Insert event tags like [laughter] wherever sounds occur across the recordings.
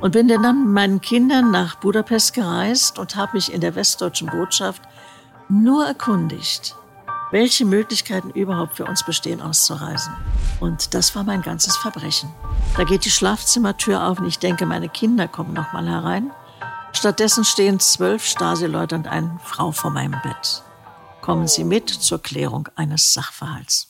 Und bin dann mit meinen Kindern nach Budapest gereist und habe mich in der westdeutschen Botschaft nur erkundigt, welche Möglichkeiten überhaupt für uns bestehen, auszureisen. Und das war mein ganzes Verbrechen. Da geht die Schlafzimmertür auf und ich denke, meine Kinder kommen noch mal herein. Stattdessen stehen zwölf Stasi-Leute und eine Frau vor meinem Bett. Kommen Sie mit zur Klärung eines Sachverhalts.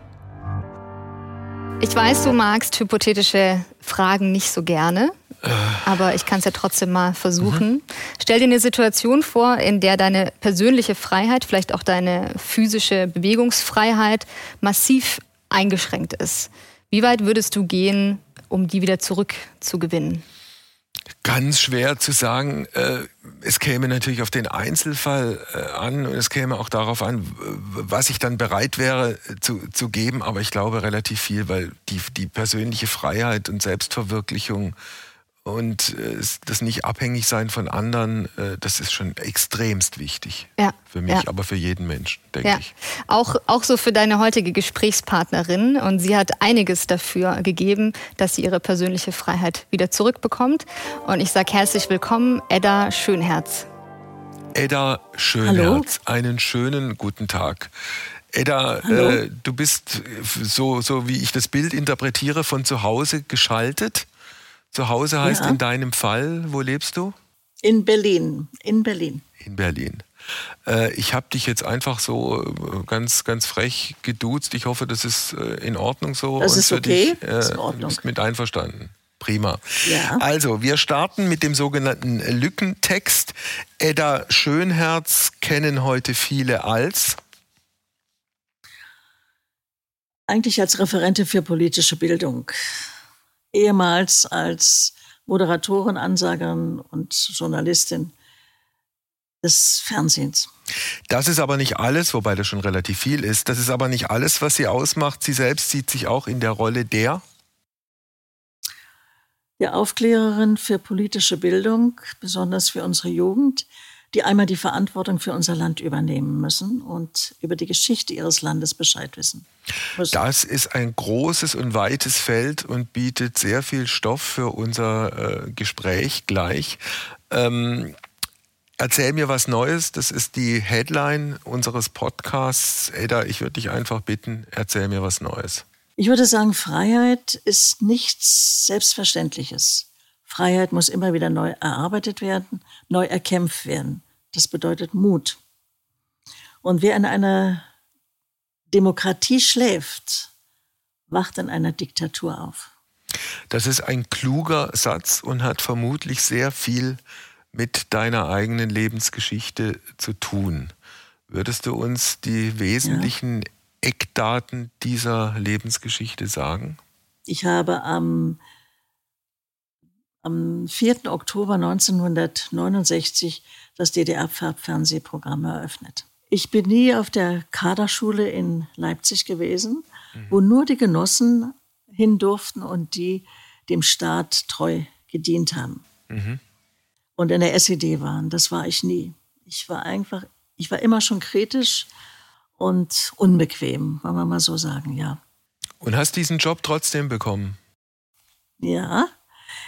Ich weiß, du magst hypothetische Fragen nicht so gerne, aber ich kann es ja trotzdem mal versuchen. Mhm. Stell dir eine Situation vor, in der deine persönliche Freiheit, vielleicht auch deine physische Bewegungsfreiheit massiv eingeschränkt ist. Wie weit würdest du gehen, um die wieder zurückzugewinnen? Ganz schwer zu sagen. Äh, es käme natürlich auf den Einzelfall äh, an und es käme auch darauf an, was ich dann bereit wäre äh, zu, zu geben. Aber ich glaube relativ viel, weil die, die persönliche Freiheit und Selbstverwirklichung und äh, das nicht abhängig sein von anderen, äh, das ist schon extremst wichtig. Ja. Für mich, ja. aber für jeden Menschen, denke ja. ich. Auch, auch so für deine heutige Gesprächspartnerin. Und sie hat einiges dafür gegeben, dass sie ihre persönliche Freiheit wieder zurückbekommt. Und ich sage herzlich willkommen, Edda Schönherz. Edda Schönherz, Hallo. einen schönen guten Tag. Edda, äh, du bist, so, so wie ich das Bild interpretiere, von zu Hause geschaltet. Zu Hause heißt ja. in deinem Fall, wo lebst du? In Berlin. In Berlin. In Berlin. Äh, ich habe dich jetzt einfach so äh, ganz, ganz frech geduzt. Ich hoffe, das ist äh, in Ordnung so. Das ist okay. Dich, ist in Ordnung. Du bist mit einverstanden. Prima. Ja. Also, wir starten mit dem sogenannten Lückentext. Edda Schönherz kennen heute viele als eigentlich als Referente für politische Bildung ehemals als Moderatorin, Ansagerin und Journalistin des Fernsehens. Das ist aber nicht alles, wobei das schon relativ viel ist. Das ist aber nicht alles, was sie ausmacht. Sie selbst sieht sich auch in der Rolle der der Aufklärerin für politische Bildung, besonders für unsere Jugend, die einmal die Verantwortung für unser Land übernehmen müssen und über die Geschichte ihres Landes Bescheid wissen. Müssen. Das ist ein großes und weites Feld und bietet sehr viel Stoff für unser äh, Gespräch gleich. Ähm, Erzähl mir was Neues. Das ist die Headline unseres Podcasts. Eda, ich würde dich einfach bitten, erzähl mir was Neues. Ich würde sagen, Freiheit ist nichts Selbstverständliches. Freiheit muss immer wieder neu erarbeitet werden, neu erkämpft werden. Das bedeutet Mut. Und wer in einer Demokratie schläft, wacht in einer Diktatur auf. Das ist ein kluger Satz und hat vermutlich sehr viel mit deiner eigenen Lebensgeschichte zu tun. Würdest du uns die wesentlichen ja. Eckdaten dieser Lebensgeschichte sagen? Ich habe am am 4. Oktober 1969 das DDR-Farbfernsehprogramm eröffnet. Ich bin nie auf der Kaderschule in Leipzig gewesen, mhm. wo nur die Genossen hin durften und die dem Staat treu gedient haben. Mhm. Und in der SED waren. Das war ich nie. Ich war einfach, ich war immer schon kritisch und unbequem, wollen wir mal so sagen, ja. Und hast diesen Job trotzdem bekommen? Ja,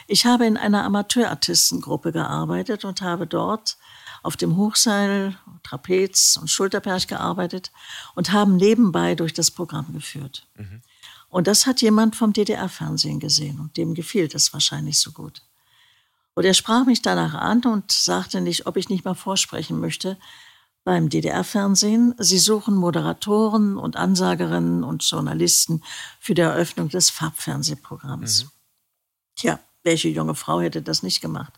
ich habe in einer Amateurartistengruppe gearbeitet und habe dort auf dem Hochseil, Trapez und Schulterperch gearbeitet und haben nebenbei durch das Programm geführt. Mhm. Und das hat jemand vom DDR-Fernsehen gesehen und dem gefiel das wahrscheinlich so gut. Und er sprach mich danach an und sagte nicht, ob ich nicht mal vorsprechen möchte beim DDR-Fernsehen. Sie suchen Moderatoren und Ansagerinnen und Journalisten für die Eröffnung des Farbfernsehprogramms. Mhm. Tja, welche junge Frau hätte das nicht gemacht?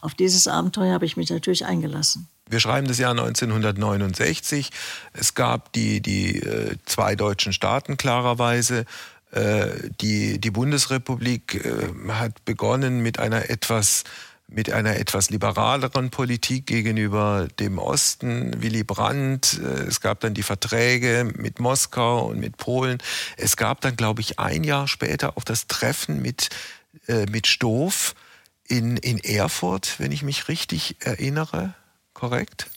Auf dieses Abenteuer habe ich mich natürlich eingelassen. Wir schreiben das Jahr 1969. Es gab die, die äh, zwei deutschen Staaten klarerweise. Äh, die, die Bundesrepublik äh, hat begonnen mit einer etwas mit einer etwas liberaleren Politik gegenüber dem Osten, Willy Brandt. Es gab dann die Verträge mit Moskau und mit Polen. Es gab dann, glaube ich, ein Jahr später auch das Treffen mit, äh, mit Stoff in, in Erfurt, wenn ich mich richtig erinnere. Korrekt?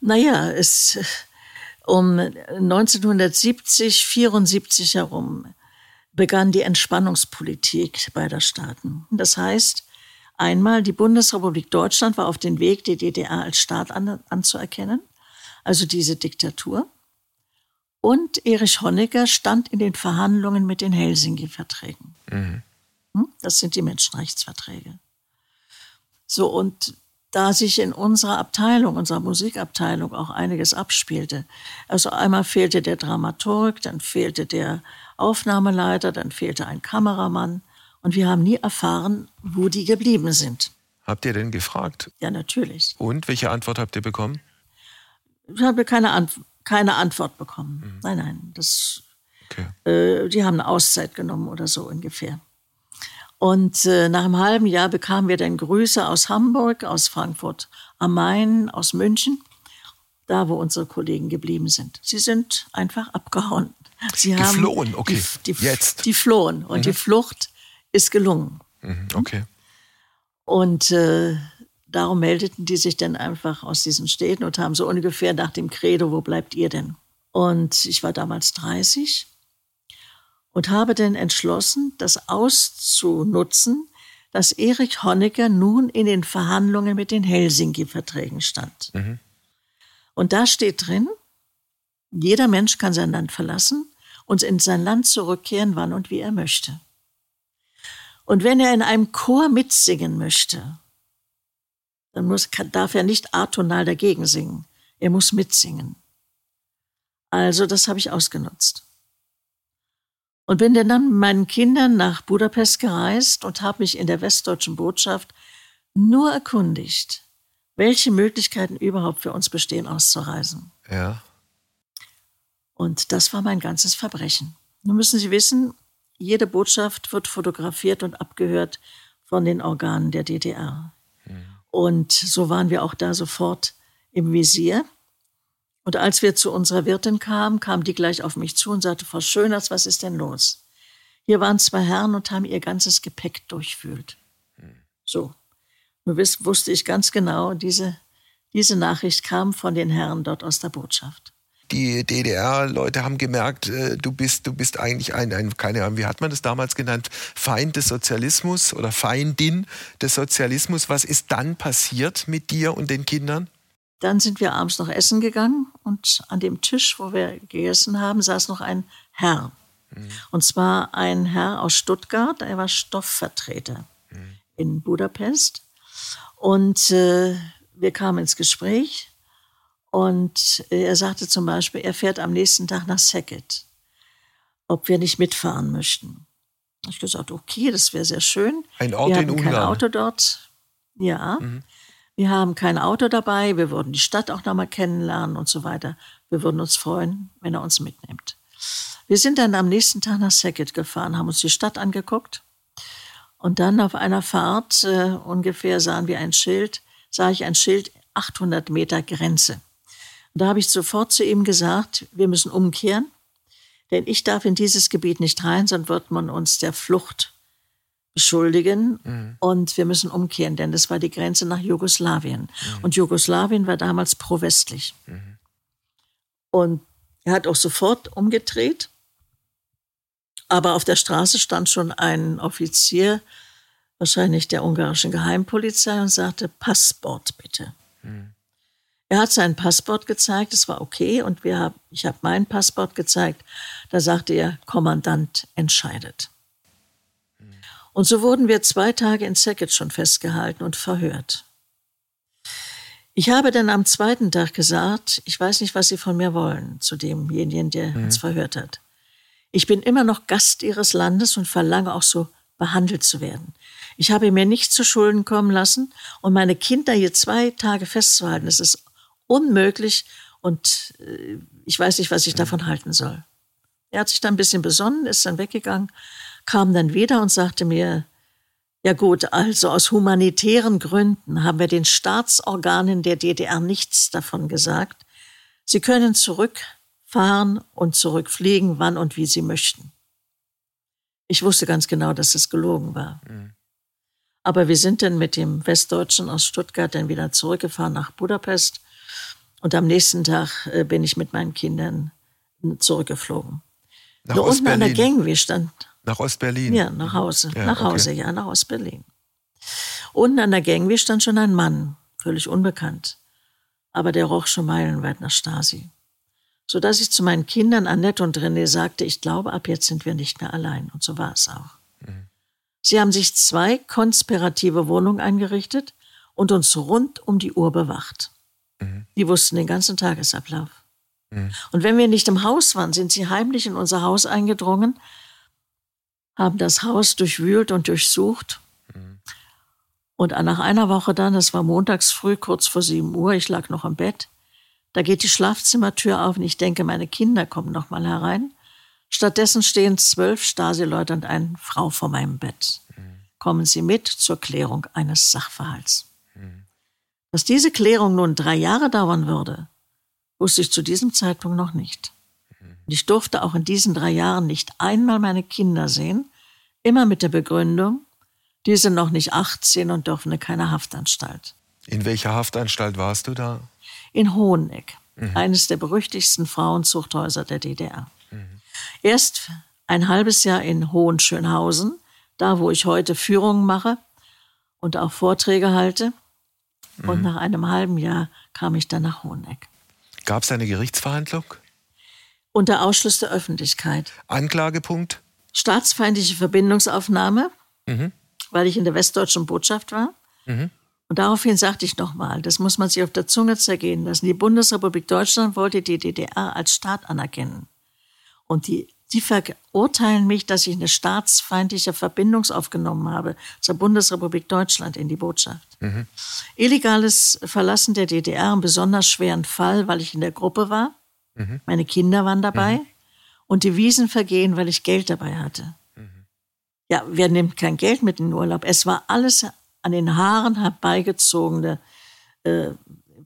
Naja, es um 1970, 74 herum begann die Entspannungspolitik beider Staaten. Das heißt, einmal die Bundesrepublik Deutschland war auf dem Weg, die DDR als Staat an, anzuerkennen, also diese Diktatur. Und Erich Honecker stand in den Verhandlungen mit den Helsinki-Verträgen. Mhm. Hm? Das sind die Menschenrechtsverträge. So, und da sich in unserer Abteilung, unserer Musikabteilung auch einiges abspielte. Also einmal fehlte der Dramaturg, dann fehlte der Aufnahmeleiter, dann fehlte ein Kameramann und wir haben nie erfahren, wo die geblieben sind. Habt ihr denn gefragt? Ja, natürlich. Und welche Antwort habt ihr bekommen? Ich habe keine, Ant keine Antwort bekommen. Mhm. Nein, nein, das, okay. äh, die haben eine Auszeit genommen oder so ungefähr. Und äh, nach einem halben Jahr bekamen wir dann Grüße aus Hamburg, aus Frankfurt am Main, aus München, da wo unsere Kollegen geblieben sind. Sie sind einfach abgehauen. Sie geflohen, okay. Die, die, Jetzt. Die flohen und mhm. die Flucht ist gelungen. Mhm. Okay. Und äh, darum meldeten die sich dann einfach aus diesen Städten und haben so ungefähr nach dem Credo, wo bleibt ihr denn? Und ich war damals 30 und habe denn entschlossen, das auszunutzen, dass Erich Honecker nun in den Verhandlungen mit den Helsinki-Verträgen stand. Mhm. Und da steht drin, jeder Mensch kann sein Land verlassen und in sein Land zurückkehren, wann und wie er möchte. Und wenn er in einem Chor mitsingen möchte, dann muss, darf er nicht atonal dagegen singen. Er muss mitsingen. Also das habe ich ausgenutzt. Und bin dann mit meinen Kindern nach Budapest gereist und habe mich in der westdeutschen Botschaft nur erkundigt, welche Möglichkeiten überhaupt für uns bestehen, auszureisen. Ja. Und das war mein ganzes Verbrechen. Nun müssen Sie wissen, jede Botschaft wird fotografiert und abgehört von den Organen der DDR. Und so waren wir auch da sofort im Visier. Und als wir zu unserer Wirtin kamen, kam die gleich auf mich zu und sagte, Frau Schöners, was ist denn los? Hier waren zwei Herren und haben ihr ganzes Gepäck durchfühlt. So. Nur wusste ich ganz genau, diese, diese Nachricht kam von den Herren dort aus der Botschaft. Die DDR-Leute haben gemerkt, äh, du bist, du bist eigentlich ein, ein, keine Ahnung, wie hat man das damals genannt, Feind des Sozialismus oder Feindin des Sozialismus. Was ist dann passiert mit dir und den Kindern? Dann sind wir abends noch essen gegangen und an dem Tisch, wo wir gegessen haben, saß noch ein Herr. Mhm. Und zwar ein Herr aus Stuttgart, er war Stoffvertreter mhm. in Budapest. Und äh, wir kamen ins Gespräch und er sagte zum Beispiel, er fährt am nächsten Tag nach Sackett, ob wir nicht mitfahren möchten. Ich gesagt, okay, das wäre sehr schön. Ein Ort wir in Ungarn. kein Auto dort. Ja. Mhm. Wir haben kein Auto dabei, wir würden die Stadt auch nochmal kennenlernen und so weiter. Wir würden uns freuen, wenn er uns mitnimmt. Wir sind dann am nächsten Tag nach Sackett gefahren, haben uns die Stadt angeguckt und dann auf einer Fahrt äh, ungefähr sahen wir ein Schild, sah ich ein Schild 800 Meter Grenze. Und da habe ich sofort zu ihm gesagt, wir müssen umkehren, denn ich darf in dieses Gebiet nicht rein, sonst wird man uns der Flucht beschuldigen mhm. und wir müssen umkehren, denn das war die Grenze nach Jugoslawien. Mhm. Und Jugoslawien war damals pro-westlich. Mhm. Und er hat auch sofort umgedreht, aber auf der Straße stand schon ein Offizier, wahrscheinlich der ungarischen Geheimpolizei, und sagte, Passport bitte. Mhm. Er hat sein Passport gezeigt, es war okay, und wir hab, ich habe mein Passport gezeigt. Da sagte er, Kommandant entscheidet. Und so wurden wir zwei Tage in Sackett schon festgehalten und verhört. Ich habe dann am zweiten Tag gesagt, ich weiß nicht, was Sie von mir wollen, zu demjenigen, der mhm. uns verhört hat. Ich bin immer noch Gast Ihres Landes und verlange auch so behandelt zu werden. Ich habe mir nichts zu Schulden kommen lassen und meine Kinder hier zwei Tage festzuhalten, das ist unmöglich und äh, ich weiß nicht, was ich davon halten soll. Er hat sich dann ein bisschen besonnen, ist dann weggegangen kam dann wieder und sagte mir, Ja gut, also aus humanitären Gründen haben wir den Staatsorganen der DDR nichts davon gesagt. Sie können zurückfahren und zurückfliegen, wann und wie sie möchten. Ich wusste ganz genau, dass es gelogen war. Mhm. Aber wir sind dann mit dem Westdeutschen aus Stuttgart dann wieder zurückgefahren nach Budapest. Und am nächsten Tag äh, bin ich mit meinen Kindern zurückgeflogen. Nach Nur unten an der Gangway stand. Nach Ostberlin? Ja, nach Hause. Ja, nach Hause, okay. ja, nach Ostberlin. Unten an der Gangway stand schon ein Mann, völlig unbekannt. Aber der roch schon meilenweit nach Stasi. Sodass ich zu meinen Kindern Annette und René sagte, ich glaube, ab jetzt sind wir nicht mehr allein. Und so war es auch. Mhm. Sie haben sich zwei konspirative Wohnungen eingerichtet und uns rund um die Uhr bewacht. Die wussten den ganzen Tagesablauf. Mhm. Und wenn wir nicht im Haus waren, sind sie heimlich in unser Haus eingedrungen, haben das Haus durchwühlt und durchsucht. Mhm. Und nach einer Woche dann, das war montags früh, kurz vor sieben Uhr, ich lag noch im Bett, da geht die Schlafzimmertür auf und ich denke, meine Kinder kommen noch mal herein. Stattdessen stehen zwölf Stasi-Leute und eine Frau vor meinem Bett. Mhm. Kommen Sie mit zur Klärung eines Sachverhalts. Mhm. Dass diese Klärung nun drei Jahre dauern würde, wusste ich zu diesem Zeitpunkt noch nicht. Mhm. Und ich durfte auch in diesen drei Jahren nicht einmal meine Kinder sehen, immer mit der Begründung, die sind noch nicht 18 und dürfen in keine Haftanstalt. In welcher Haftanstalt warst du da? In Hoheneck, mhm. eines der berüchtigsten Frauenzuchthäuser der DDR. Erst ein halbes Jahr in Hohenschönhausen, da wo ich heute Führungen mache und auch Vorträge halte. Mhm. Und nach einem halben Jahr kam ich dann nach Hoheneck. Gab es eine Gerichtsverhandlung? Unter Ausschluss der Öffentlichkeit. Anklagepunkt? Staatsfeindliche Verbindungsaufnahme, mhm. weil ich in der westdeutschen Botschaft war. Mhm. Und daraufhin sagte ich nochmal, das muss man sich auf der Zunge zergehen lassen. Die Bundesrepublik Deutschland wollte die DDR als Staat anerkennen. Und die, die verurteilen mich, dass ich eine staatsfeindliche Verbindung aufgenommen habe zur Bundesrepublik Deutschland in die Botschaft. Mhm. Illegales Verlassen der DDR, einen besonders schweren Fall, weil ich in der Gruppe war. Mhm. Meine Kinder waren dabei. Mhm. Und Devisenvergehen, weil ich Geld dabei hatte. Mhm. Ja, wer nimmt kein Geld mit in den Urlaub? Es war alles an den Haaren herbeigezogene äh,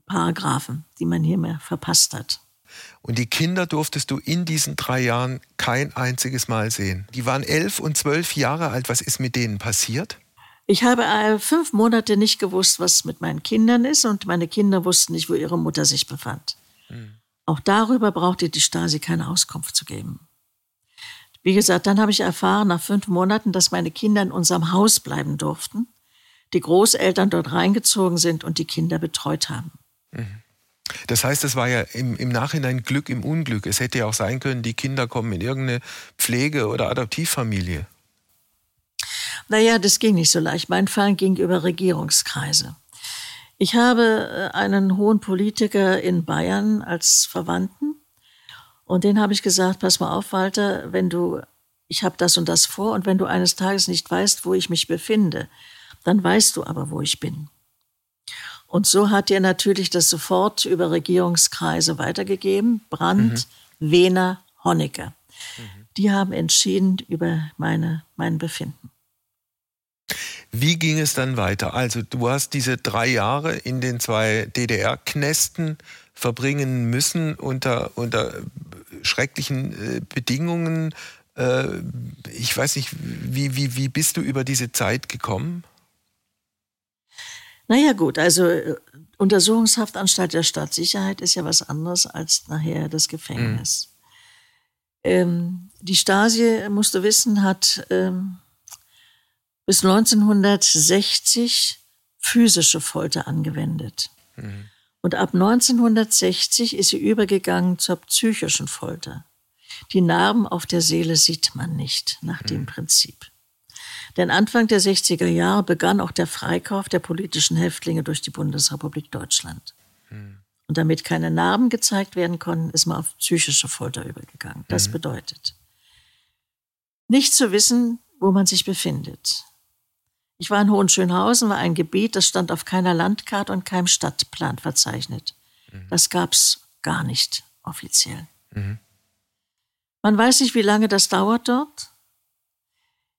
Paragraphen, die man hier mehr verpasst hat. Und die Kinder durftest du in diesen drei Jahren kein einziges Mal sehen. Die waren elf und zwölf Jahre alt. Was ist mit denen passiert? Ich habe äh, fünf Monate nicht gewusst, was mit meinen Kindern ist, und meine Kinder wussten nicht, wo ihre Mutter sich befand. Hm. Auch darüber brauchte die Stasi keine Auskunft zu geben. Wie gesagt, dann habe ich erfahren nach fünf Monaten, dass meine Kinder in unserem Haus bleiben durften, die Großeltern dort reingezogen sind und die Kinder betreut haben. Mhm. Das heißt, es war ja im, im Nachhinein Glück im Unglück. Es hätte ja auch sein können, die Kinder kommen in irgendeine Pflege- oder Adoptivfamilie. Naja, das ging nicht so leicht. Mein Fall ging über Regierungskreise. Ich habe äh, einen hohen Politiker in Bayern als Verwandten und den habe ich gesagt, pass mal auf, Walter, wenn du, ich habe das und das vor und wenn du eines Tages nicht weißt, wo ich mich befinde, dann weißt du aber, wo ich bin. Und so hat er natürlich das sofort über Regierungskreise weitergegeben. Brandt, mhm. Wehner, Honecker. Mhm. Die haben entschieden über meine, mein Befinden. Wie ging es dann weiter? Also du hast diese drei Jahre in den zwei DDR-Knästen verbringen müssen unter, unter schrecklichen äh, Bedingungen. Äh, ich weiß nicht, wie, wie, wie bist du über diese Zeit gekommen? Naja gut, also äh, Untersuchungshaftanstalt der Staatssicherheit ist ja was anderes als nachher das Gefängnis. Mhm. Ähm, die Stasi, musst du wissen, hat ähm, bis 1960 physische Folter angewendet. Mhm. Und ab 1960 ist sie übergegangen zur psychischen Folter. Die Narben auf der Seele sieht man nicht nach mhm. dem Prinzip. Denn Anfang der 60er Jahre begann auch der Freikauf der politischen Häftlinge durch die Bundesrepublik Deutschland. Hm. Und damit keine Narben gezeigt werden konnten, ist man auf psychische Folter übergegangen. Das mhm. bedeutet, nicht zu wissen, wo man sich befindet. Ich war in Hohenschönhausen, war ein Gebiet, das stand auf keiner Landkarte und keinem Stadtplan verzeichnet. Mhm. Das gab's gar nicht offiziell. Mhm. Man weiß nicht, wie lange das dauert dort.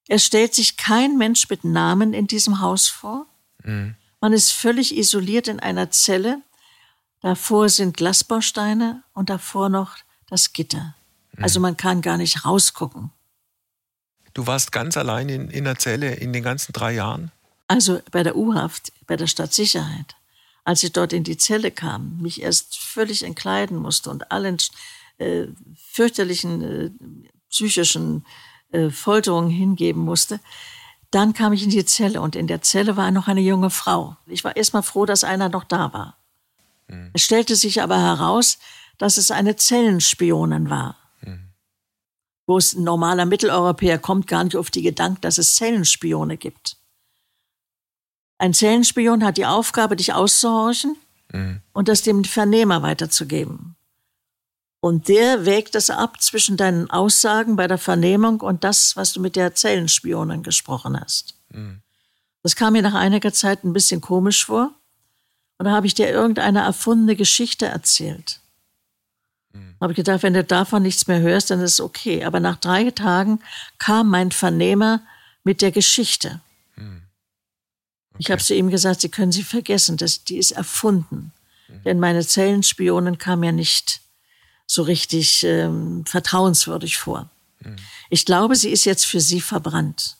Es stellt sich kein Mensch mit Namen in diesem Haus vor. Mhm. Man ist völlig isoliert in einer Zelle. Davor sind Glasbausteine und davor noch das Gitter. Mhm. Also man kann gar nicht rausgucken. Du warst ganz allein in, in der Zelle in den ganzen drei Jahren? Also bei der U-Haft, bei der Stadtsicherheit. Als ich dort in die Zelle kam, mich erst völlig entkleiden musste und allen äh, fürchterlichen äh, psychischen äh, Folterungen hingeben musste, dann kam ich in die Zelle und in der Zelle war noch eine junge Frau. Ich war erstmal froh, dass einer noch da war. Mhm. Es stellte sich aber heraus, dass es eine Zellenspionin war. Wo es ein normaler Mitteleuropäer kommt gar nicht auf die Gedanken, dass es Zellenspione gibt. Ein Zellenspion hat die Aufgabe, dich auszuhorchen mhm. und das dem Vernehmer weiterzugeben. Und der wägt es ab zwischen deinen Aussagen bei der Vernehmung und das, was du mit der Zellenspionin gesprochen hast. Mhm. Das kam mir nach einiger Zeit ein bisschen komisch vor. Und da habe ich dir irgendeine erfundene Geschichte erzählt. Mhm. Habe ich gedacht, wenn du davon nichts mehr hörst, dann ist es okay. Aber nach drei Tagen kam mein Vernehmer mit der Geschichte. Mhm. Okay. Ich habe zu ihm gesagt, Sie können sie vergessen, das, die ist erfunden. Mhm. Denn meine Zellenspionin kam ja nicht so richtig ähm, vertrauenswürdig vor. Mhm. Ich glaube, sie ist jetzt für sie verbrannt.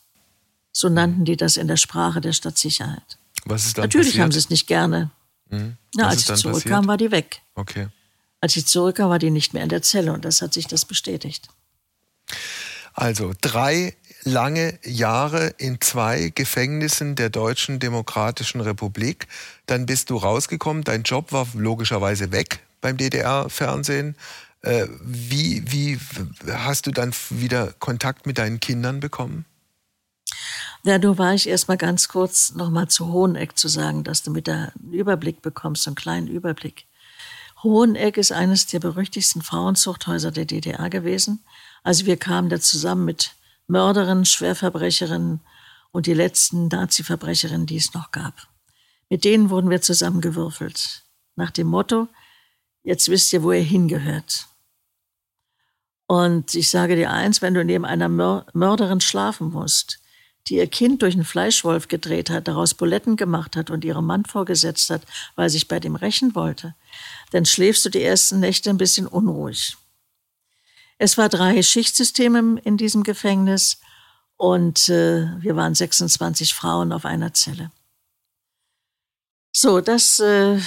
So nannten die das in der Sprache der Stadtsicherheit. Was ist dann Natürlich passiert? haben sie es nicht gerne. Mhm. Na, als ich zurückkam, war die weg. Okay. Als ich zurückkam, war die nicht mehr in der Zelle und das hat sich das bestätigt. Also drei lange Jahre in zwei Gefängnissen der Deutschen Demokratischen Republik. Dann bist du rausgekommen, dein Job war logischerweise weg beim DDR-Fernsehen. Äh, wie, wie hast du dann wieder Kontakt mit deinen Kindern bekommen? Ja, du war ich erst mal ganz kurz noch mal zu Hoheneck zu sagen, dass du mit der einen Überblick bekommst, einen kleinen Überblick. Hoheneck ist eines der berüchtigsten Frauenzuchthäuser der DDR gewesen. Also wir kamen da zusammen mit Mörderinnen, Schwerverbrecherinnen und die letzten Nazi-Verbrecherinnen, die es noch gab. Mit denen wurden wir zusammengewürfelt. Nach dem Motto, jetzt wisst ihr, wo ihr hingehört. Und ich sage dir eins, wenn du neben einer Mörderin schlafen musst, die ihr Kind durch einen Fleischwolf gedreht hat, daraus Buletten gemacht hat und ihrem Mann vorgesetzt hat, weil sie sich bei dem rächen wollte, dann schläfst du die ersten Nächte ein bisschen unruhig. Es war drei Schichtsysteme in diesem Gefängnis und äh, wir waren 26 Frauen auf einer Zelle. So, das äh,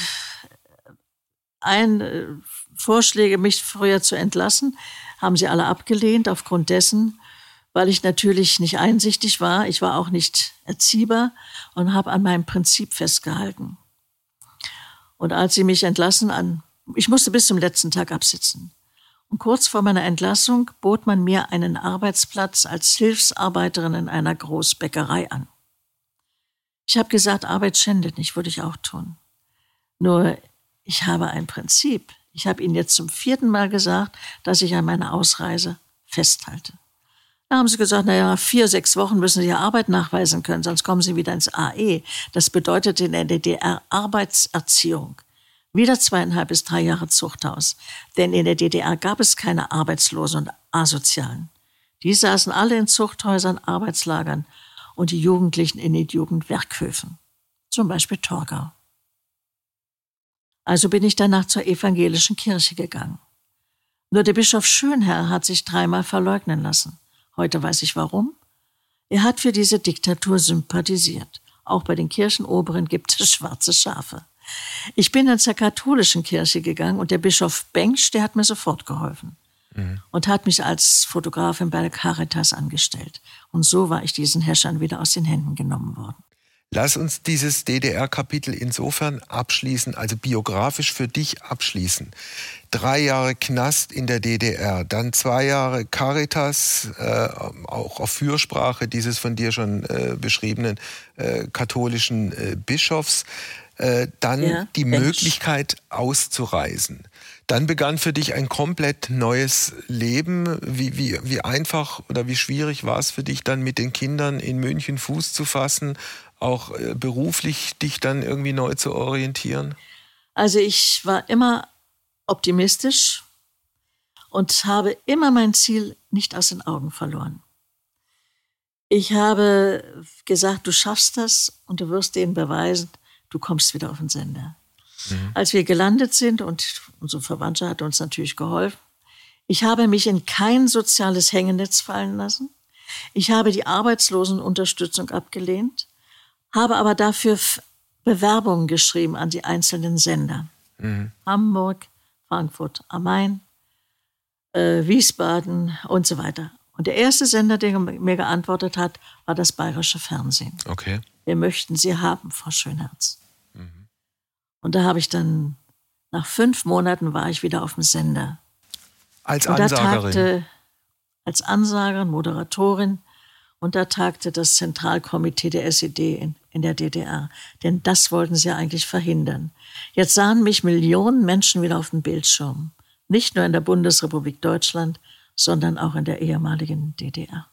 ein äh, Vorschläge, mich früher zu entlassen, haben sie alle abgelehnt aufgrund dessen, weil ich natürlich nicht einsichtig war. Ich war auch nicht erziehbar und habe an meinem Prinzip festgehalten. Und als sie mich entlassen an, ich musste bis zum letzten Tag absitzen. Und kurz vor meiner Entlassung bot man mir einen Arbeitsplatz als Hilfsarbeiterin in einer Großbäckerei an. Ich habe gesagt, Arbeit schändet nicht, würde ich auch tun. Nur ich habe ein Prinzip. Ich habe Ihnen jetzt zum vierten Mal gesagt, dass ich an meiner Ausreise festhalte. Da haben sie gesagt, naja, vier, sechs Wochen müssen Sie ja Arbeit nachweisen können, sonst kommen Sie wieder ins AE. Das bedeutet in der DDR Arbeitserziehung. Wieder zweieinhalb bis drei Jahre Zuchthaus. Denn in der DDR gab es keine Arbeitslosen und Asozialen. Die saßen alle in Zuchthäusern, Arbeitslagern und die Jugendlichen in den Jugendwerkhöfen. Zum Beispiel Torgau. Also bin ich danach zur evangelischen Kirche gegangen. Nur der Bischof Schönherr hat sich dreimal verleugnen lassen. Heute weiß ich warum. Er hat für diese Diktatur sympathisiert. Auch bei den Kirchenoberen gibt es schwarze Schafe. Ich bin dann zur katholischen Kirche gegangen und der Bischof Bengsch, der hat mir sofort geholfen mhm. und hat mich als Fotografin bei der Caritas angestellt. Und so war ich diesen Herrschern wieder aus den Händen genommen worden. Lass uns dieses DDR-Kapitel insofern abschließen, also biografisch für dich abschließen. Drei Jahre Knast in der DDR, dann zwei Jahre Caritas, äh, auch auf Fürsprache dieses von dir schon äh, beschriebenen äh, katholischen äh, Bischofs, äh, dann ja, die Mensch. Möglichkeit auszureisen. Dann begann für dich ein komplett neues Leben. Wie, wie, wie einfach oder wie schwierig war es für dich dann mit den Kindern in München Fuß zu fassen, auch äh, beruflich dich dann irgendwie neu zu orientieren? Also ich war immer optimistisch und habe immer mein Ziel nicht aus den Augen verloren. Ich habe gesagt, du schaffst das und du wirst denen beweisen, du kommst wieder auf den Sender. Mhm. Als wir gelandet sind und unsere Verwandte hat uns natürlich geholfen, ich habe mich in kein soziales Hängenetz fallen lassen. Ich habe die Arbeitslosenunterstützung abgelehnt, habe aber dafür Bewerbungen geschrieben an die einzelnen Sender. Mhm. Hamburg, Frankfurt am Main, äh, Wiesbaden und so weiter. Und der erste Sender, der mir geantwortet hat, war das Bayerische Fernsehen. Okay. Wir möchten Sie haben, Frau Schönherz. Mhm. Und da habe ich dann, nach fünf Monaten war ich wieder auf dem Sender. Als Ansagerin? Tagte, als Ansagerin, Moderatorin. Und da tagte das Zentralkomitee der SED in, in der DDR. Denn das wollten sie eigentlich verhindern. Jetzt sahen mich Millionen Menschen wieder auf dem Bildschirm. Nicht nur in der Bundesrepublik Deutschland, sondern auch in der ehemaligen DDR.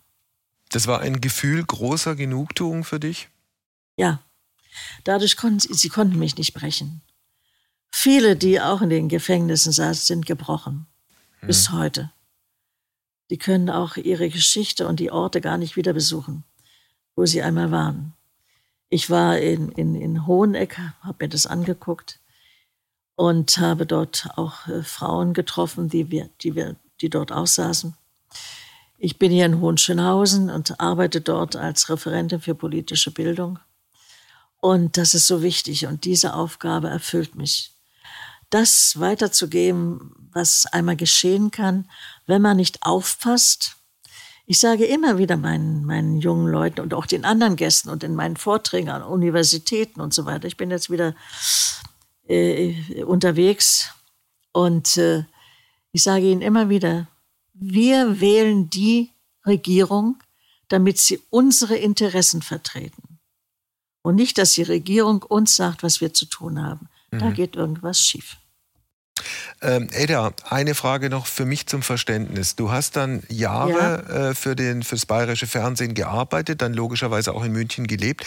Das war ein Gefühl großer Genugtuung für dich? Ja. Dadurch konnten sie, sie konnten mich nicht brechen. Viele, die auch in den Gefängnissen saßen, sind gebrochen. Hm. Bis heute. Die können auch ihre Geschichte und die Orte gar nicht wieder besuchen, wo sie einmal waren. Ich war in, in, in Hoheneck, habe mir das angeguckt und habe dort auch äh, Frauen getroffen, die, wir, die, wir, die dort aussaßen. Ich bin hier in Hohenschönhausen und arbeite dort als Referentin für politische Bildung. Und das ist so wichtig und diese Aufgabe erfüllt mich. Das weiterzugeben, was einmal geschehen kann, wenn man nicht aufpasst. Ich sage immer wieder meinen, meinen jungen Leuten und auch den anderen Gästen und in meinen Vorträgen an Universitäten und so weiter. Ich bin jetzt wieder äh, unterwegs und äh, ich sage ihnen immer wieder, wir wählen die Regierung, damit sie unsere Interessen vertreten. Und nicht, dass die Regierung uns sagt, was wir zu tun haben. Mhm. Da geht irgendwas schief. Ähm, Eda, eine Frage noch für mich zum Verständnis. Du hast dann Jahre ja. äh, für, den, das bayerische Fernsehen gearbeitet, dann logischerweise auch in München gelebt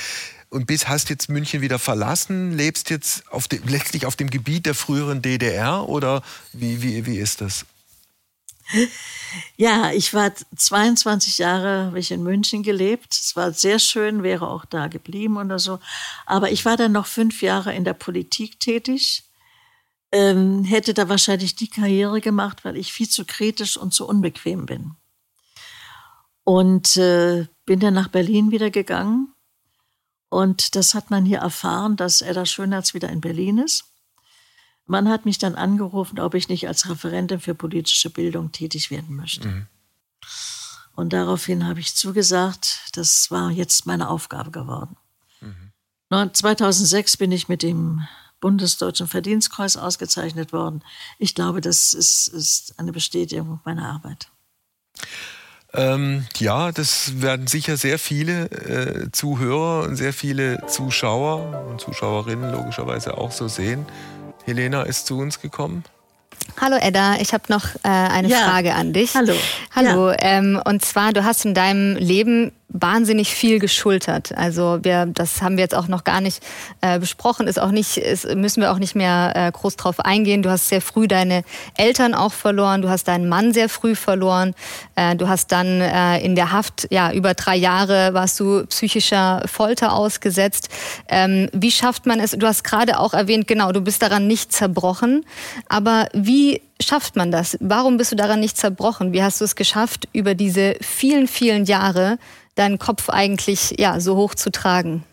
und bis hast jetzt München wieder verlassen, lebst jetzt auf dem, letztlich auf dem Gebiet der früheren DDR oder wie, wie, wie ist das? Ja, ich war 22 Jahre habe ich in München gelebt. Es war sehr schön, wäre auch da geblieben oder so. Aber ich war dann noch fünf Jahre in der Politik tätig ähm, hätte da wahrscheinlich die Karriere gemacht, weil ich viel zu kritisch und zu unbequem bin. Und äh, bin dann nach Berlin wieder gegangen. Und das hat man hier erfahren, dass Edda Schönherz wieder in Berlin ist. Man hat mich dann angerufen, ob ich nicht als Referentin für politische Bildung tätig werden möchte. Mhm. Und daraufhin habe ich zugesagt, das war jetzt meine Aufgabe geworden. Mhm. 2006 bin ich mit dem Bundesdeutschen Verdienstkreuz ausgezeichnet worden. Ich glaube, das ist, ist eine Bestätigung meiner Arbeit. Ähm, ja, das werden sicher sehr viele äh, Zuhörer und sehr viele Zuschauer und Zuschauerinnen logischerweise auch so sehen. Helena ist zu uns gekommen. Hallo Edda, ich habe noch äh, eine ja. Frage an dich. Hallo. Hallo. Ja. Ähm, und zwar, du hast in deinem Leben wahnsinnig viel geschultert. Also wir, das haben wir jetzt auch noch gar nicht äh, besprochen, ist auch nicht, ist, müssen wir auch nicht mehr äh, groß drauf eingehen. Du hast sehr früh deine Eltern auch verloren, du hast deinen Mann sehr früh verloren, äh, du hast dann äh, in der Haft, ja, über drei Jahre warst du psychischer Folter ausgesetzt. Ähm, wie schafft man es? Du hast gerade auch erwähnt, genau, du bist daran nicht zerbrochen, aber wie schafft man das? Warum bist du daran nicht zerbrochen? Wie hast du es geschafft, über diese vielen, vielen Jahre deinen Kopf eigentlich ja, so hoch zu tragen?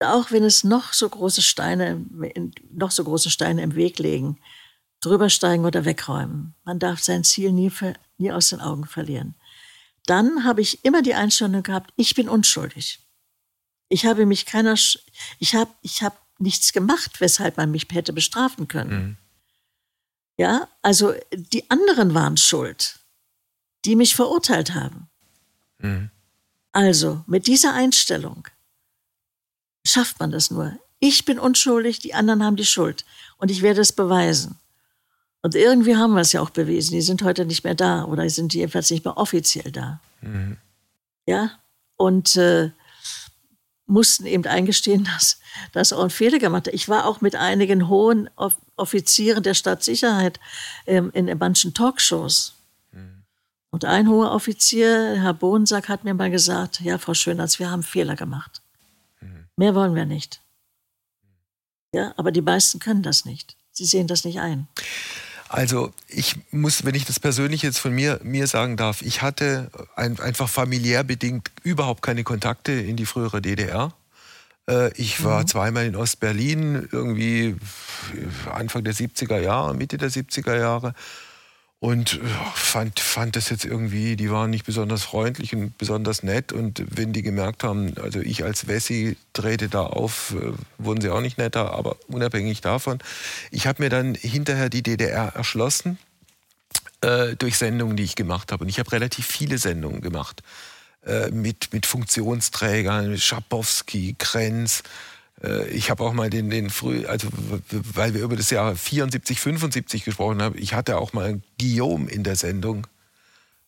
Auch wenn es noch so große Steine, noch so große Steine im Weg legen, drüber steigen oder wegräumen. Man darf sein Ziel nie, nie aus den Augen verlieren. Dann habe ich immer die Einstellung gehabt, ich bin unschuldig. Ich habe mich keiner, ich habe, ich habe nichts gemacht, weshalb man mich hätte bestrafen können. Mhm. Ja, also die anderen waren schuld, die mich verurteilt haben. Mhm. Also mit dieser Einstellung schafft man das nur. Ich bin unschuldig, die anderen haben die Schuld und ich werde es beweisen. Und irgendwie haben wir es ja auch bewiesen. Die sind heute nicht mehr da oder sind jedenfalls nicht mehr offiziell da. Mhm. Ja, und äh, mussten eben eingestehen, [laughs] dass das auch einen Fehler gemacht hat. Ich war auch mit einigen hohen Offizieren der Stadtsicherheit ähm, in manchen Talkshows. Und ein hoher Offizier, Herr Bohnsack, hat mir mal gesagt, ja, Frau Schöners, wir haben Fehler gemacht. Mhm. Mehr wollen wir nicht. Ja, aber die meisten können das nicht. Sie sehen das nicht ein. Also ich muss, wenn ich das persönlich jetzt von mir, mir sagen darf, ich hatte ein, einfach familiär bedingt überhaupt keine Kontakte in die frühere DDR. Äh, ich war mhm. zweimal in Ostberlin, irgendwie Anfang der 70er Jahre, Mitte der 70er Jahre. Und fand, fand das jetzt irgendwie, die waren nicht besonders freundlich und besonders nett. Und wenn die gemerkt haben, also ich als Wessi trete da auf, äh, wurden sie auch nicht netter, aber unabhängig davon. Ich habe mir dann hinterher die DDR erschlossen äh, durch Sendungen, die ich gemacht habe. Und ich habe relativ viele Sendungen gemacht. Äh, mit, mit Funktionsträgern, Schabowski, Krenz, äh, ich habe auch mal den, den früh, also weil wir über das Jahr 74, 75 gesprochen haben, ich hatte auch mal Guillaume in der Sendung.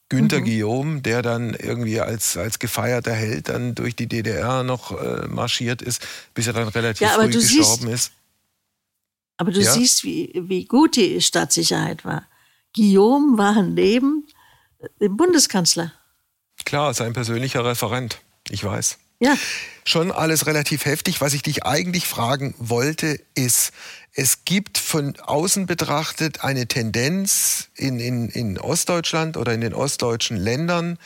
Günter mhm. Guillaume, der dann irgendwie als, als gefeierter Held dann durch die DDR noch äh, marschiert ist, bis er dann relativ ja, früh gestorben siehst, ist. Aber du ja? siehst, wie, wie gut die Staatssicherheit war. Guillaume war neben dem Bundeskanzler. Klar, sein persönlicher Referent. Ich weiß. Ja. Schon alles relativ heftig. Was ich dich eigentlich fragen wollte, ist, es gibt von außen betrachtet eine Tendenz in, in, in Ostdeutschland oder in den ostdeutschen Ländern,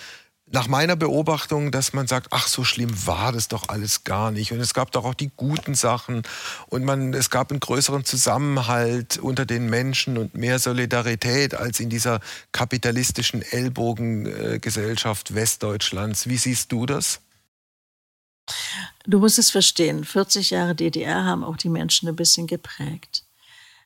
nach meiner Beobachtung, dass man sagt, ach, so schlimm war das doch alles gar nicht. Und es gab doch auch die guten Sachen. Und man, es gab einen größeren Zusammenhalt unter den Menschen und mehr Solidarität als in dieser kapitalistischen Ellbogengesellschaft Westdeutschlands. Wie siehst du das? Du musst es verstehen, 40 Jahre DDR haben auch die Menschen ein bisschen geprägt.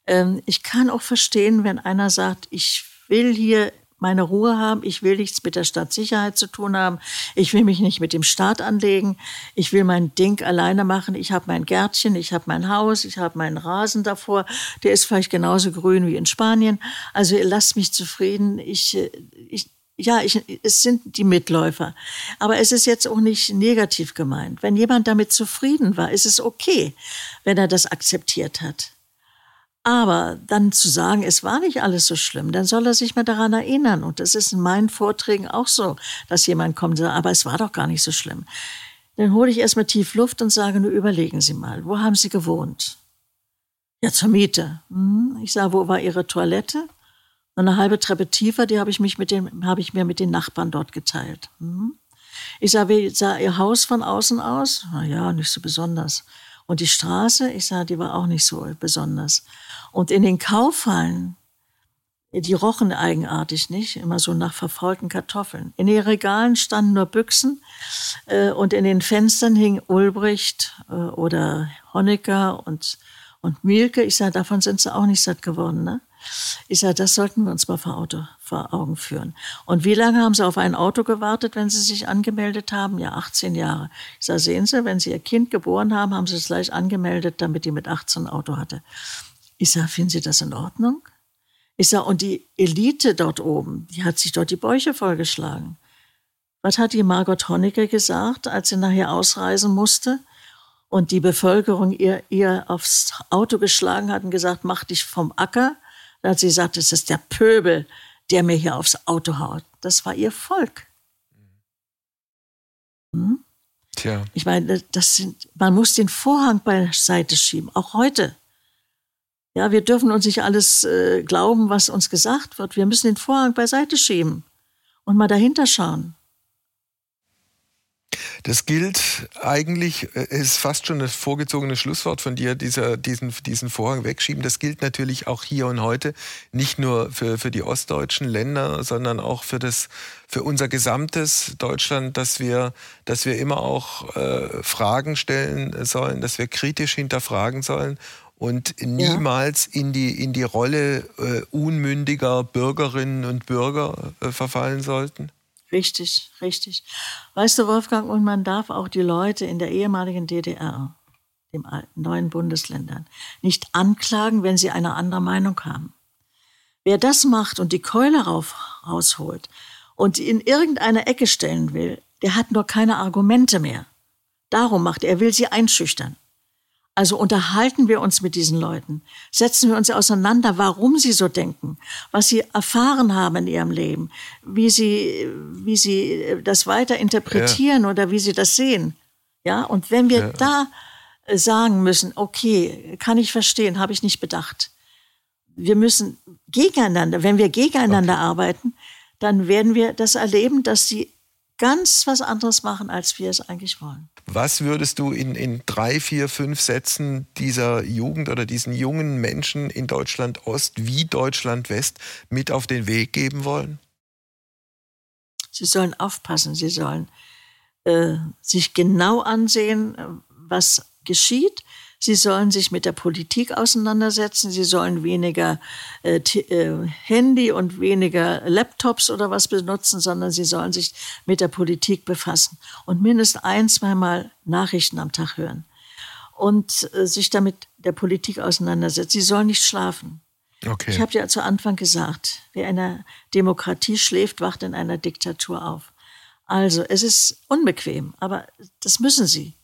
Ähm, ich kann auch verstehen, wenn einer sagt, ich will hier meine Ruhe haben, ich will nichts mit der Stadtsicherheit zu tun haben, ich will mich nicht mit dem Staat anlegen, ich will mein Ding alleine machen, ich habe mein Gärtchen, ich habe mein Haus, ich habe meinen Rasen davor, der ist vielleicht genauso grün wie in Spanien, also lasst mich zufrieden, ich, äh, ich, ja, ich, es sind die Mitläufer. Aber es ist jetzt auch nicht negativ gemeint. Wenn jemand damit zufrieden war, ist es okay, wenn er das akzeptiert hat. Aber dann zu sagen, es war nicht alles so schlimm, dann soll er sich mal daran erinnern. Und das ist in meinen Vorträgen auch so, dass jemand kommt und sagt, aber es war doch gar nicht so schlimm. Dann hole ich erstmal tief Luft und sage, nur überlegen Sie mal, wo haben Sie gewohnt? Ja, zur Miete. Hm. Ich sage, wo war Ihre Toilette? Eine halbe Treppe tiefer, die habe ich, mich mit den, habe ich mir mit den Nachbarn dort geteilt. Hm? Ich sah, wie sah ihr Haus von außen aus? Na ja, nicht so besonders. Und die Straße, ich sah, die war auch nicht so besonders. Und in den Kaufhallen, die rochen eigenartig nicht, immer so nach verfaulten Kartoffeln. In den Regalen standen nur Büchsen äh, und in den Fenstern hing Ulbricht äh, oder Honecker und, und Mielke. Ich sah, davon sind sie auch nicht satt geworden. Ne? Ich sage, das sollten wir uns mal vor, Auto, vor Augen führen. Und wie lange haben Sie auf ein Auto gewartet, wenn Sie sich angemeldet haben? Ja, 18 Jahre. Ich sage, sehen Sie, wenn Sie Ihr Kind geboren haben, haben Sie es gleich angemeldet, damit die mit 18 ein Auto hatte. Ich sage, finden Sie das in Ordnung? Ich sage, und die Elite dort oben, die hat sich dort die Bäuche vollgeschlagen. Was hat die Margot Honecker gesagt, als sie nachher ausreisen musste? Und die Bevölkerung ihr, ihr aufs Auto geschlagen hat und gesagt, mach dich vom Acker da hat sie gesagt, es ist der Pöbel, der mir hier aufs Auto haut. Das war ihr Volk. Hm? Tja. Ich meine, das sind, man muss den Vorhang beiseite schieben, auch heute. Ja, wir dürfen uns nicht alles äh, glauben, was uns gesagt wird. Wir müssen den Vorhang beiseite schieben und mal dahinter schauen. Das gilt eigentlich, äh, ist fast schon das vorgezogene Schlusswort von dir, dieser, diesen, diesen Vorhang wegschieben. Das gilt natürlich auch hier und heute, nicht nur für, für die ostdeutschen Länder, sondern auch für, das, für unser gesamtes Deutschland, dass wir, dass wir immer auch äh, Fragen stellen sollen, dass wir kritisch hinterfragen sollen und niemals ja. in, die, in die Rolle äh, unmündiger Bürgerinnen und Bürger äh, verfallen sollten? Richtig, richtig. Weißt du, Wolfgang, und man darf auch die Leute in der ehemaligen DDR, den neuen Bundesländern, nicht anklagen, wenn sie eine andere Meinung haben. Wer das macht und die Keule rauf, rausholt und in irgendeine Ecke stellen will, der hat nur keine Argumente mehr. Darum macht er, er will sie einschüchtern. Also unterhalten wir uns mit diesen Leuten, setzen wir uns auseinander, warum sie so denken, was sie erfahren haben in ihrem Leben, wie sie, wie sie das weiter interpretieren ja. oder wie sie das sehen. Ja, und wenn wir ja. da äh, sagen müssen, okay, kann ich verstehen, habe ich nicht bedacht. Wir müssen gegeneinander, wenn wir gegeneinander okay. arbeiten, dann werden wir das erleben, dass sie ganz was anderes machen, als wir es eigentlich wollen. Was würdest du in, in drei, vier, fünf Sätzen dieser Jugend oder diesen jungen Menschen in Deutschland Ost wie Deutschland West mit auf den Weg geben wollen? Sie sollen aufpassen, sie sollen äh, sich genau ansehen, äh, was geschieht Sie sollen sich mit der Politik auseinandersetzen. Sie sollen weniger äh, äh, Handy und weniger Laptops oder was benutzen, sondern sie sollen sich mit der Politik befassen und mindestens ein, zweimal Nachrichten am Tag hören und äh, sich damit der Politik auseinandersetzen. Sie sollen nicht schlafen. Okay. Ich habe ja zu Anfang gesagt, wer in einer Demokratie schläft, wacht in einer Diktatur auf. Also, es ist unbequem, aber das müssen sie.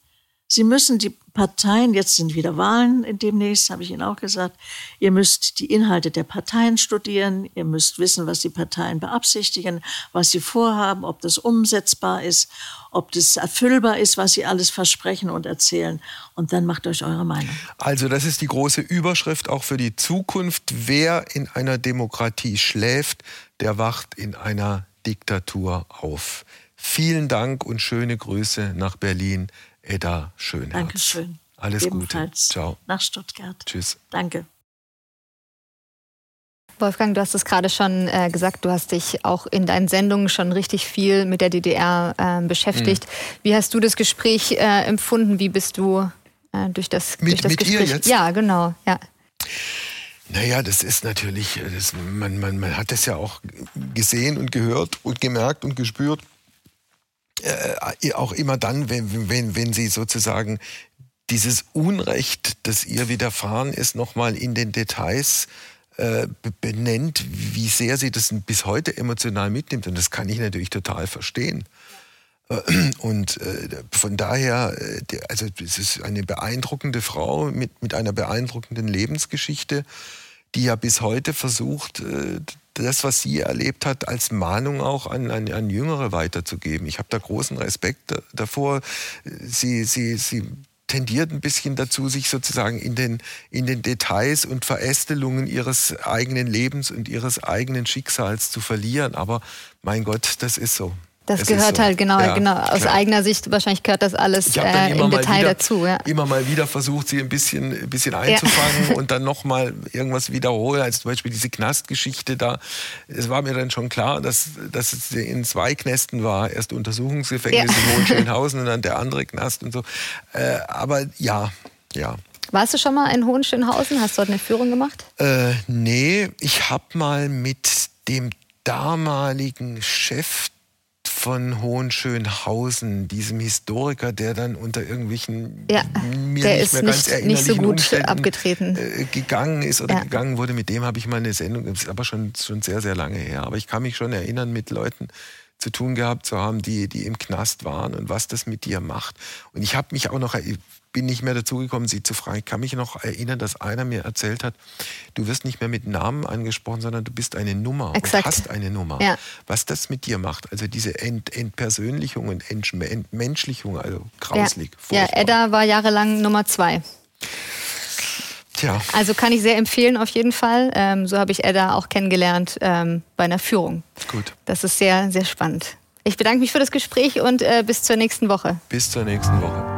Sie müssen die Parteien, jetzt sind wieder Wahlen demnächst, habe ich Ihnen auch gesagt, ihr müsst die Inhalte der Parteien studieren, ihr müsst wissen, was die Parteien beabsichtigen, was sie vorhaben, ob das umsetzbar ist, ob das erfüllbar ist, was sie alles versprechen und erzählen. Und dann macht euch eure Meinung. Also das ist die große Überschrift auch für die Zukunft. Wer in einer Demokratie schläft, der wacht in einer Diktatur auf. Vielen Dank und schöne Grüße nach Berlin. Edda Schönherz. Dankeschön. Alles Ebenfalls Gute. Ciao. Nach Stuttgart. Tschüss. Danke. Wolfgang, du hast es gerade schon äh, gesagt, du hast dich auch in deinen Sendungen schon richtig viel mit der DDR äh, beschäftigt. Mhm. Wie hast du das Gespräch äh, empfunden? Wie bist du äh, durch das, mit, durch das mit Gespräch? Ihr jetzt? Ja, genau. Ja. Naja, das ist natürlich, das, man, man, man hat das ja auch gesehen und gehört und gemerkt und gespürt äh, auch immer dann, wenn, wenn, wenn sie sozusagen dieses Unrecht, das ihr widerfahren ist, nochmal in den Details äh, benennt, wie sehr sie das bis heute emotional mitnimmt. Und das kann ich natürlich total verstehen. Äh, und äh, von daher, äh, also es ist eine beeindruckende Frau mit, mit einer beeindruckenden Lebensgeschichte, die ja bis heute versucht, das, was sie erlebt hat, als Mahnung auch an, an, an Jüngere weiterzugeben. Ich habe da großen Respekt davor. Sie, sie, sie tendiert ein bisschen dazu, sich sozusagen in den, in den Details und Verästelungen ihres eigenen Lebens und ihres eigenen Schicksals zu verlieren. Aber mein Gott, das ist so. Das es gehört so. halt genau, ja, genau aus klar. eigener Sicht wahrscheinlich gehört das alles äh, im Detail wieder, dazu. Ja. Immer mal wieder versucht, sie ein bisschen, ein bisschen einzufangen ja. [laughs] und dann nochmal irgendwas wiederholen, als zum Beispiel diese Knastgeschichte da. Es war mir dann schon klar, dass, dass es in zwei Knästen war. Erst Untersuchungsgefängnis in Hohenschönhausen [laughs] und dann der andere Knast und so. Äh, aber ja, ja. Warst du schon mal in Hohenschönhausen? Hast du dort eine Führung gemacht? Äh, nee, ich habe mal mit dem damaligen Chef von Hohenschönhausen, diesem Historiker, der dann unter irgendwelchen ja, mir der nicht ist mehr ganz nicht, nicht so gut Umständen, abgetreten äh, gegangen ist oder ja. gegangen wurde. Mit dem habe ich mal eine Sendung, das ist aber schon, schon sehr, sehr lange her. Aber ich kann mich schon erinnern, mit Leuten zu tun gehabt zu haben, die, die im Knast waren und was das mit dir macht. Und ich habe mich auch noch, bin nicht mehr dazu gekommen, sie zu fragen. Ich kann mich noch erinnern, dass einer mir erzählt hat, du wirst nicht mehr mit Namen angesprochen, sondern du bist eine Nummer Exakt. und hast eine Nummer. Ja. Was das mit dir macht, also diese Ent Entpersönlichung und Entmenschlichung, also grauslig. Ja. ja, Edda war jahrelang Nummer zwei. Tja. Also kann ich sehr empfehlen auf jeden Fall. Ähm, so habe ich Edda auch kennengelernt ähm, bei einer Führung. Gut. Das ist sehr, sehr spannend. Ich bedanke mich für das Gespräch und äh, bis zur nächsten Woche. Bis zur nächsten Woche.